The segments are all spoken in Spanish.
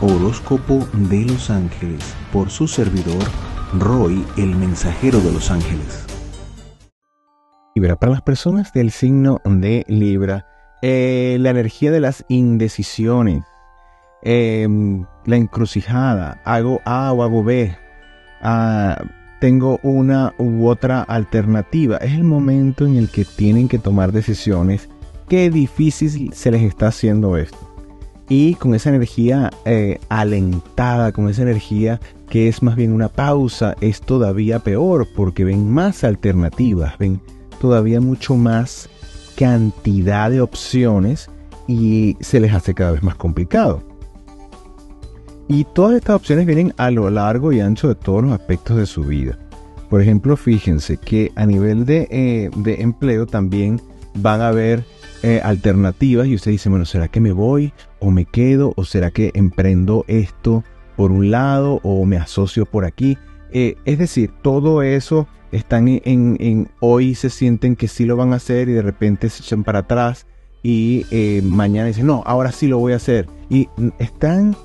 Horóscopo de los Ángeles por su servidor Roy, el mensajero de los ángeles. Libra, para las personas del signo de Libra, eh, la energía de las indecisiones, em, la encrucijada, hago A o hago B, ah, tengo una u otra alternativa. Es el momento en el que tienen que tomar decisiones. Qué difícil se les está haciendo esto y con esa energía eh, alentada, con esa energía que es más bien una pausa, es todavía peor porque ven más alternativas, ven todavía mucho más cantidad de opciones y se les hace cada vez más complicado. Y todas estas opciones vienen a lo largo y ancho de todos los aspectos de su vida. Por ejemplo, fíjense que a nivel de, eh, de empleo también van a haber eh, alternativas y usted dice, bueno, ¿será que me voy o me quedo o será que emprendo esto por un lado o me asocio por aquí? Eh, es decir, todo eso están en, hoy se sienten que sí lo van a hacer y de repente se echan para atrás y eh, mañana dicen, no, ahora sí lo voy a hacer. Y están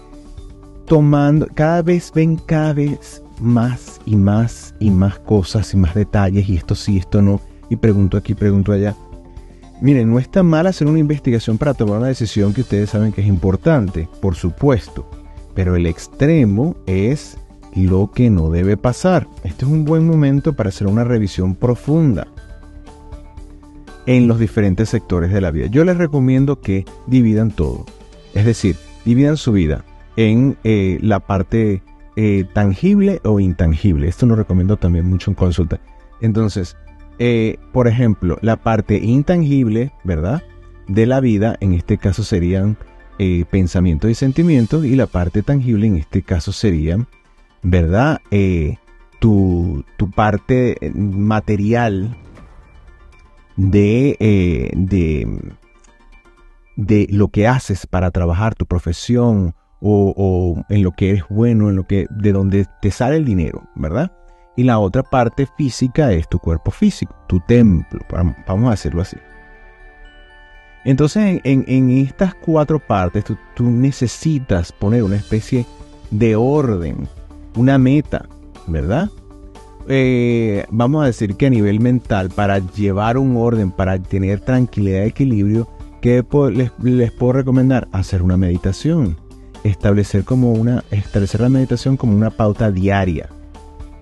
tomando, cada vez ven cada vez más y más y más cosas y más detalles y esto sí, esto no. Y pregunto aquí, pregunto allá. Miren, no está mal hacer una investigación para tomar una decisión que ustedes saben que es importante, por supuesto, pero el extremo es lo que no debe pasar. Este es un buen momento para hacer una revisión profunda en los diferentes sectores de la vida. Yo les recomiendo que dividan todo, es decir, dividan su vida en eh, la parte eh, tangible o intangible. Esto lo recomiendo también mucho en consulta. Entonces, eh, por ejemplo, la parte intangible, ¿verdad? De la vida, en este caso serían eh, pensamientos y sentimientos, y la parte tangible, en este caso serían, ¿verdad? Eh, tu, parte material de, de, de, lo que haces para trabajar, tu profesión, o, o en lo que eres bueno, en lo que, de donde te sale el dinero, ¿verdad? Y la otra parte física es tu cuerpo físico, tu templo, vamos a hacerlo así. Entonces en, estas cuatro partes tú, necesitas poner una especie de orden, una meta, ¿verdad? Eh, vamos a decir que a nivel mental, para llevar un orden, para tener tranquilidad y equilibrio, ¿qué les, les puedo recomendar? Hacer una meditación. Establecer, como una, establecer la meditación como una pauta diaria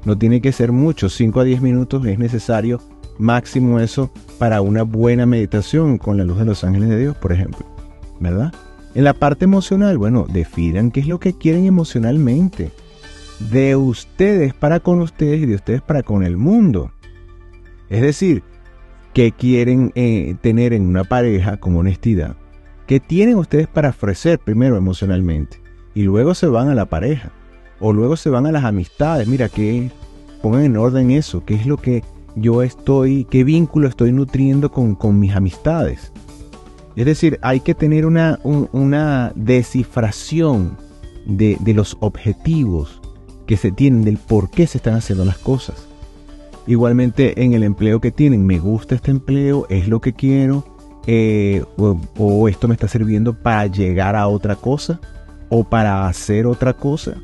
no tiene que ser mucho, 5 a 10 minutos es necesario, máximo eso, para una buena meditación con la luz de los ángeles de Dios, por ejemplo. ¿Verdad? En la parte emocional, bueno, definan qué es lo que quieren emocionalmente. De ustedes para con ustedes y de ustedes para con el mundo. Es decir, qué quieren eh, tener en una pareja con honestidad. ¿Qué tienen ustedes para ofrecer primero emocionalmente? Y luego se van a la pareja. O luego se van a las amistades. Mira, que pongan en orden eso. ¿Qué es lo que yo estoy, qué vínculo estoy nutriendo con, mis amistades? Es decir, hay que tener una, una descifración de, los objetivos que se tienen, del por qué se están haciendo las cosas. Igualmente en el empleo que tienen, me gusta este empleo, es lo que quiero, eh, o, esto me está sirviendo para llegar a otra cosa, o para hacer otra cosa.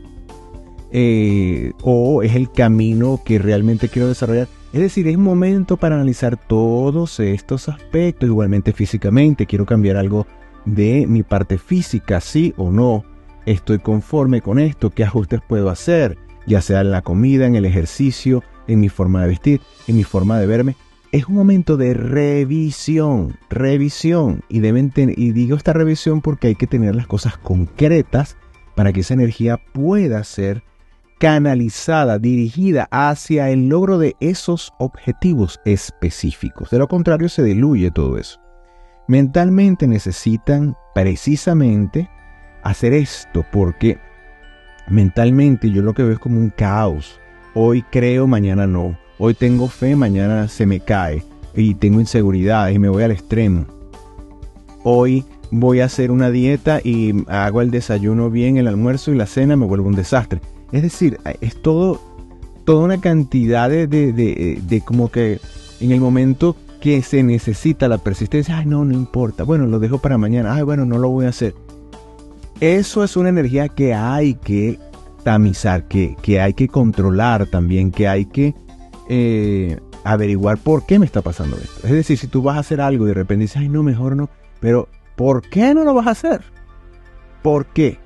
Eh, o es el camino que realmente quiero desarrollar. Es decir, es momento para analizar todos estos aspectos, igualmente físicamente. Quiero cambiar algo de mi parte física, sí o no. Estoy conforme con esto, qué ajustes puedo hacer, ya sea en la comida, en el ejercicio, en mi forma de vestir, en mi forma de verme. Es un momento de revisión, revisión. Y, y digo esta revisión porque hay que tener las cosas concretas para que esa energía pueda ser canalizada, dirigida hacia el logro de esos objetivos específicos. De lo contrario, se diluye todo eso. Mentalmente necesitan precisamente hacer esto porque mentalmente yo lo que veo es como un caos. Hoy creo, mañana no. Hoy tengo fe, mañana se me cae. Y tengo inseguridad y me voy al extremo. Hoy voy a hacer una dieta y hago el desayuno bien, el almuerzo y la cena me vuelvo un desastre. Es decir, es todo, toda una cantidad de, de, como que en el momento que se necesita la persistencia, ay no, no importa, bueno, lo dejo para mañana, ay bueno, no lo voy a hacer. eso es una energía que hay que tamizar, que, que hay que controlar también, que hay que eh, averiguar por qué me está pasando esto. Es decir, si tú vas a hacer algo y de repente dices, ay, no, mejor no, pero ¿por qué no lo vas a hacer? ¿Por qué?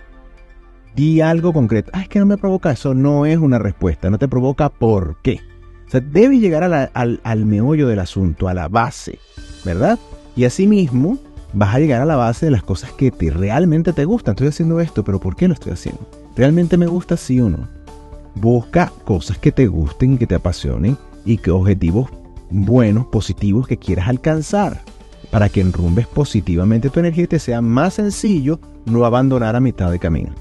Di algo concreto. Ah, es que no me provoca eso. No es una respuesta. No te provoca por qué. O sea, debe llegar al, al, meollo del asunto, a la base, ¿verdad? Y asimismo, vas a llegar a la base de las cosas que te, realmente te gustan. Estoy haciendo esto, pero ¿por qué lo estoy haciendo? ¿Realmente me gusta sí o no? Busca cosas que te gusten que te apasionen y que objetivos buenos, positivos que quieras alcanzar para que enrumbes positivamente tu energía y te sea más sencillo no abandonar a mitad de camino.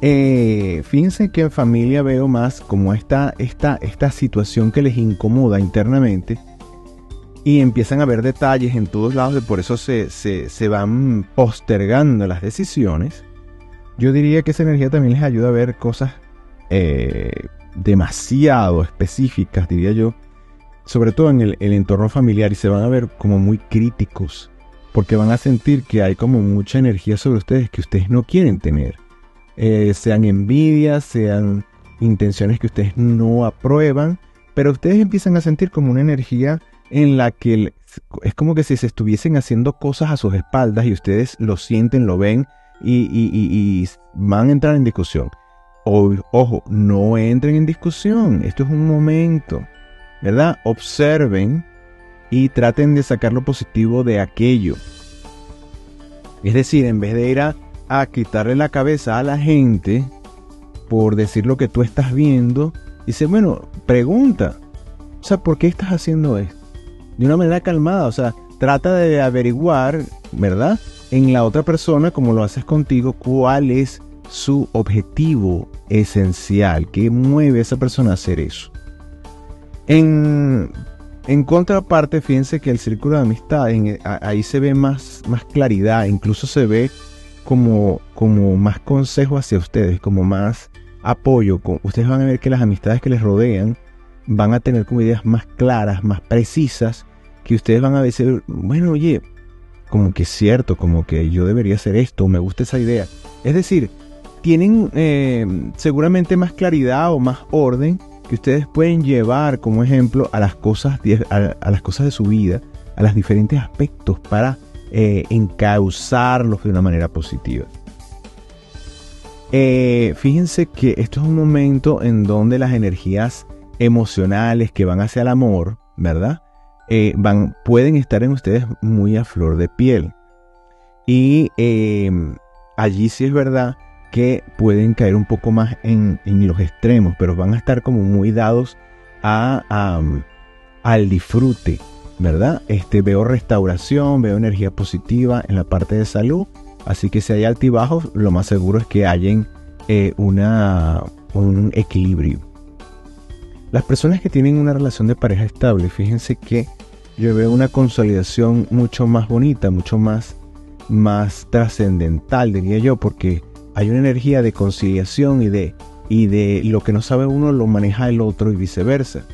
Eh, fíjense que en familia veo más como esta, esta, esta situación que les incomoda internamente y empiezan a ver detalles en todos lados, y por eso se, se, van postergando las decisiones. Yo diría que esa energía también les ayuda a ver cosas eh, demasiado específicas, diría yo, sobre todo en el, entorno familiar, y se van a ver como muy críticos, porque van a sentir que hay como mucha energía sobre ustedes que ustedes no quieren tener. Eh, sean envidias, sean intenciones que ustedes no aprueban, pero ustedes empiezan a sentir como una energía en la que es como que si se estuviesen haciendo cosas a sus espaldas y ustedes lo sienten, lo ven y, y van a entrar en discusión ojo, no entren en discusión. Esto es un momento, ¿verdad? Observen y traten de sacar lo positivo de aquello. Es decir, en vez de ir a, quitarle la cabeza a la gente por decir lo que tú estás viendo, dice, bueno, pregunta. O sea, ¿por qué estás haciendo esto? De una manera calmada, o sea, trata de averiguar, ¿verdad? En la otra persona, como lo haces contigo, cuál es su objetivo esencial, que mueve a esa persona a hacer eso. En, contraparte, fíjense que el círculo de amistad, ahí se ve más, más claridad, incluso se ve como, como más consejo hacia ustedes, como más apoyo. Ustedes van a ver que las amistades que les rodean van a tener como ideas más claras, más precisas, que ustedes van a decir, bueno, oye, como que es cierto, como que yo debería hacer esto, me gusta esa idea. Es decir, tienen eh, seguramente más claridad o más orden que ustedes pueden llevar como ejemplo a las cosas, a, las cosas de su vida, a los diferentes aspectos para eh, encauzarlos de una manera positiva. Eh, fíjense que esto es un momento en donde las energías emocionales que van hacia el amor, ¿verdad? van, pueden estar en ustedes muy a flor de piel. Y allí sí es verdad que pueden caer un poco más en, los extremos, pero van a estar como muy dados a, al disfrute, ¿verdad? Este, veo restauración, veo energía positiva en la parte de salud, así que si hay altibajos, lo más seguro es que hayan eh, una, un equilibrio. Las personas que tienen una relación de pareja estable, fíjense que yo veo una consolidación mucho más bonita, mucho más, más trascendental, diría yo, porque hay una energía de conciliación y de, y de lo que no sabe uno lo maneja el otro y viceversa.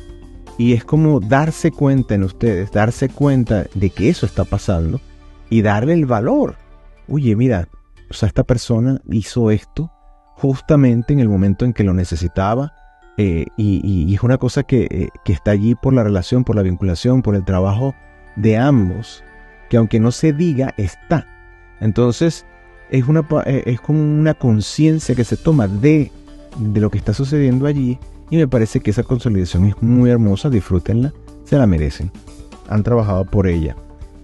Y es como darse cuenta en ustedes, darse cuenta de que eso está pasando y darle el valor. Oye, mira, o sea, esta persona hizo esto justamente en el momento en que lo necesitaba eh, y, es una cosa que, eh, que está allí por la relación, por la vinculación, por el trabajo de ambos, que aunque no se diga, está. Entonces, es, una, eh, es como una conciencia que se toma de, de lo que está sucediendo allí y me parece que esa consolidación es muy hermosa, disfrútenla, se la merecen, han trabajado por ella.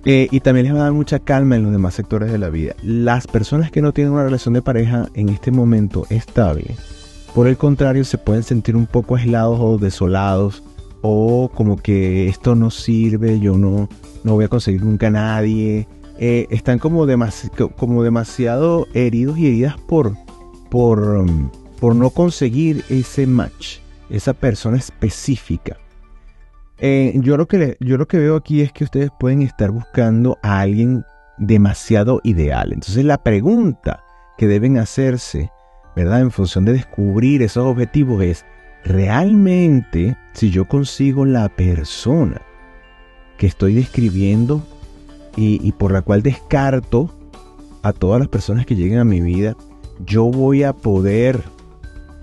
Eh, y también les va a dar mucha calma en los demás sectores de la vida. Las personas que no tienen una relación de pareja en este momento estable, por el contrario, se pueden sentir un poco aislados o desolados o como que esto no sirve, yo no, no voy a conseguir nunca a nadie, eh, están como, como demasiado heridos y heridas por, por, um, por no conseguir ese match, esa persona específica. Eh, yo, lo que yo lo que veo aquí es que ustedes pueden estar buscando a alguien demasiado ideal. Entonces la pregunta que deben hacerse, ¿verdad? En función de descubrir esos objetivos es, ¿realmente si yo consigo la persona que estoy describiendo y, por la cual descarto a todas las personas que lleguen a mi vida, yo voy a poder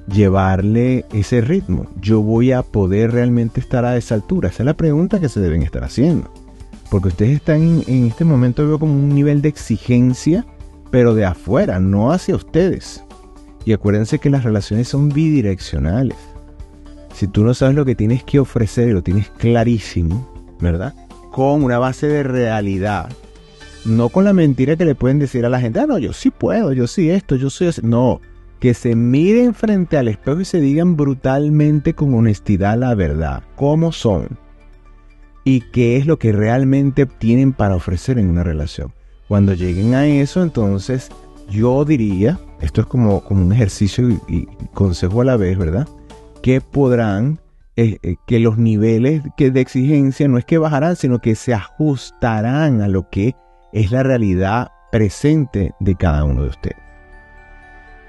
llevarle ese ritmo? ¿Yo voy a poder realmente estar a esa altura? Esa es la pregunta que se deben estar haciendo. Porque ustedes están en, este momento, veo como un nivel de exigencia, pero de afuera, no hacia ustedes. Y acuérdense que las relaciones son bidireccionales. Si tú no sabes lo que tienes que ofrecer y lo tienes clarísimo, ¿verdad? Con una base de realidad. No con la mentira que le pueden decir a la gente, ah, no, yo sí puedo, yo sí esto, yo soy así. No, que se miren frente al espejo y se digan brutalmente con honestidad la verdad, cómo son y qué es lo que realmente tienen para ofrecer en una relación. Cuando lleguen a eso, entonces yo diría, esto es como, como un ejercicio y, consejo a la vez, ¿verdad? Que podrán, eh, eh, que los niveles que de exigencia no es que bajarán, sino que se ajustarán a lo que es la realidad presente de cada uno de ustedes.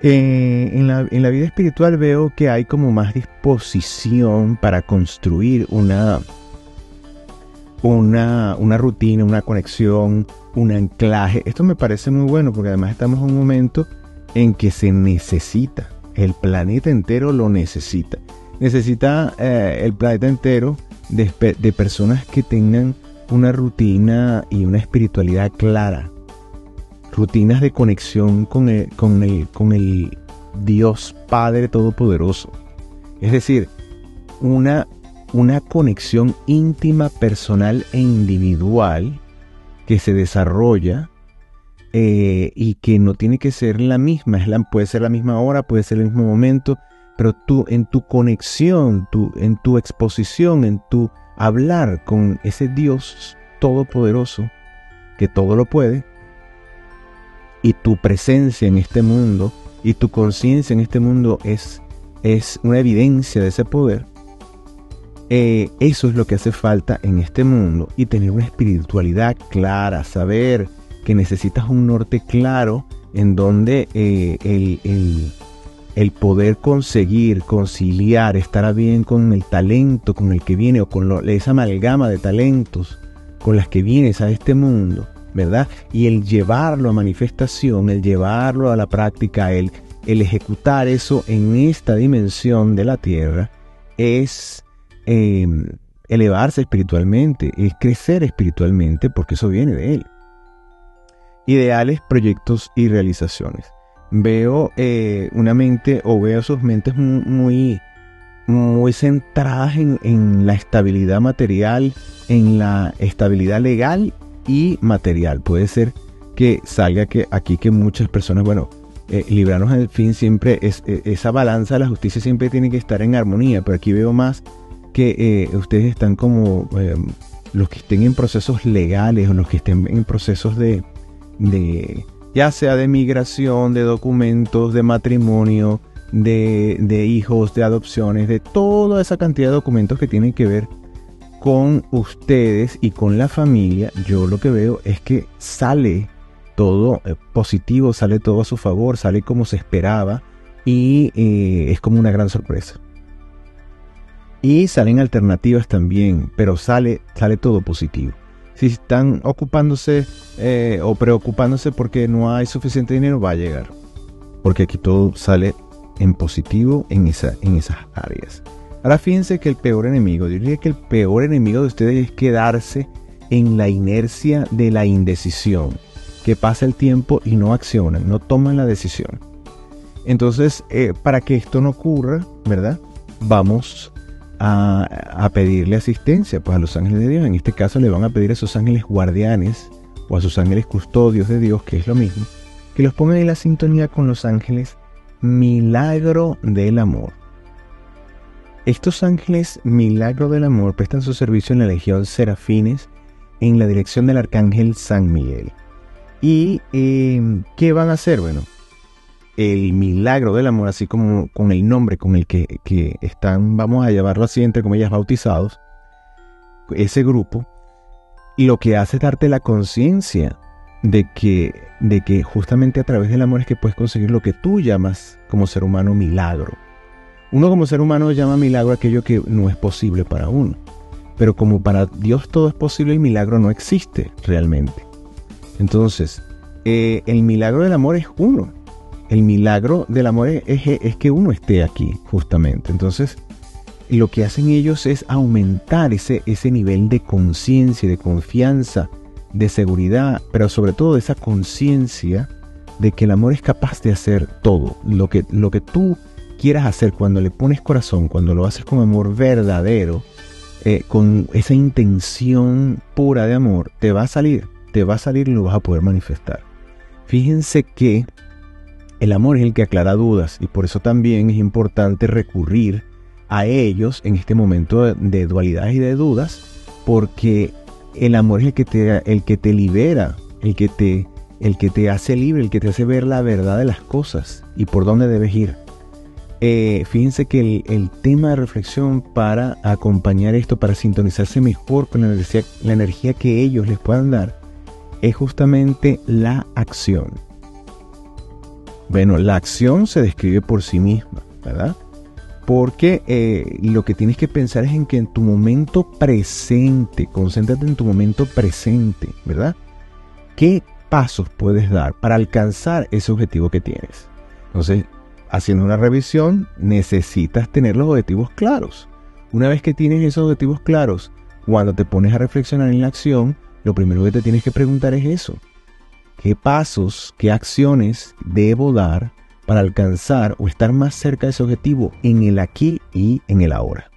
Eh, en, la, vida espiritual veo que hay como más disposición para construir una, una, una rutina, una conexión, un anclaje. Esto me parece muy bueno porque además estamos en un momento en que se necesita. El planeta entero lo necesita. Necesita eh, el planeta entero de, personas que tengan una rutina y una espiritualidad clara rutinas de conexión con el, con el, con el Dios Padre Todopoderoso. Es decir, una, una conexión íntima, personal e individual que se desarrolla eh, y que no tiene que ser la misma, es la, puede ser la misma hora, puede ser el mismo momento, pero tú en tu conexión, tu, en tu exposición, en tu hablar con ese Dios todopoderoso, que todo lo puede, y tu presencia en este mundo y tu conciencia en este mundo es, es una evidencia de ese poder, eh, eso es lo que hace falta en este mundo y tener una espiritualidad clara, saber que necesitas un norte claro en donde eh, el, poder conseguir, conciliar, estar bien con el talento con el que viene o con esa amalgama de talentos con las que vienes a este mundo, ¿verdad? Y el llevarlo a manifestación, el llevarlo a la práctica, el, el ejecutar eso en esta dimensión de la tierra, es em, elevarse espiritualmente, es crecer espiritualmente, porque eso viene de él. Ideales, proyectos y realizaciones. Veo eh, una mente o veo sus mentes muy, muy centradas en, en, la estabilidad material, en la estabilidad legal y material. Puede ser que salga que aquí que muchas personas, bueno, eh, librarnos al fin siempre es eh, esa balanza la justicia siempre tiene que estar en armonía, pero aquí veo más que eh, ustedes están como em, los que estén en procesos legales o los que estén en procesos de ya sea de migración, de documentos, de matrimonio, de, hijos, de adopciones, de toda esa cantidad de documentos que tienen que ver con ustedes y con la familia, yo lo que veo es que sale todo eh, positivo, sale todo a su favor, sale como se esperaba y eh, es como una gran sorpresa. Y salen alternativas también, pero sale, sale todo positivo. Si están ocupándose eh, o preocupándose porque no hay suficiente dinero, va a llegar. Porque aquí todo sale en positivo en, esa, en esas áreas. Ahora fíjense que el peor enemigo, diría que el peor enemigo de ustedes es quedarse en la inercia de la indecisión, que pasa el tiempo y no accionan, no toman la decisión. Entonces, eh, para que esto no ocurra, ¿verdad? Vamos a, pedirle asistencia pues, a los ángeles de Dios. En este caso le van a pedir a esos ángeles guardianes o a sus ángeles custodios de Dios, que es lo mismo, que los pongan en la sintonía con los ángeles milagro del amor. Estos ángeles milagro del amor prestan su servicio en la Legión Serafines en la dirección del Arcángel San Miguel. ¿Y em, qué van a hacer? Bueno, el milagro del amor, así como con el nombre con el que, que están, vamos a llevarlo así, entre comillas, bautizados, ese grupo, lo que hace es darte la conciencia de que, de que justamente a través del amor es que puedes conseguir lo que tú llamas como ser humano milagro. Uno como ser humano llama milagro aquello que no es posible para uno. Pero como para Dios todo es posible, el milagro no existe realmente. Entonces, eh, el milagro del amor es uno. El milagro del amor es, es, que uno esté aquí, justamente. Entonces, lo que hacen ellos es aumentar ese, nivel de conciencia, de confianza, de seguridad, pero sobre todo de esa conciencia de que el amor es capaz de hacer todo. Lo que, lo que tú quieras hacer cuando le pones corazón, cuando lo haces con amor verdadero, eh, con esa intención pura de amor, te va a salir, te va a salir y lo vas a poder manifestar. Fíjense que el amor es el que aclara dudas y por eso también es importante recurrir a ellos en este momento de, dualidades y de dudas, porque el amor es el que te, el que te libera, el que te, el que te hace libre, el que te hace ver la verdad de las cosas y por dónde debes ir. Eh, fíjense que el, tema de reflexión para acompañar esto, para sintonizarse mejor con la energía, la energía que ellos les puedan dar, es justamente la acción. Bueno, la acción se describe por sí misma, ¿verdad? Porque eh, lo que tienes que pensar es en que en tu momento presente, concéntrate en tu momento presente, ¿verdad? ¿Qué pasos puedes dar para alcanzar ese objetivo que tienes? Entonces, haciendo una revisión, necesitas tener los objetivos claros. Una vez que tienes esos objetivos claros, cuando te pones a reflexionar en la acción, lo primero que te tienes que preguntar es eso. ¿Qué pasos, qué acciones debo dar para alcanzar o estar más cerca de ese objetivo en el aquí y en el ahora?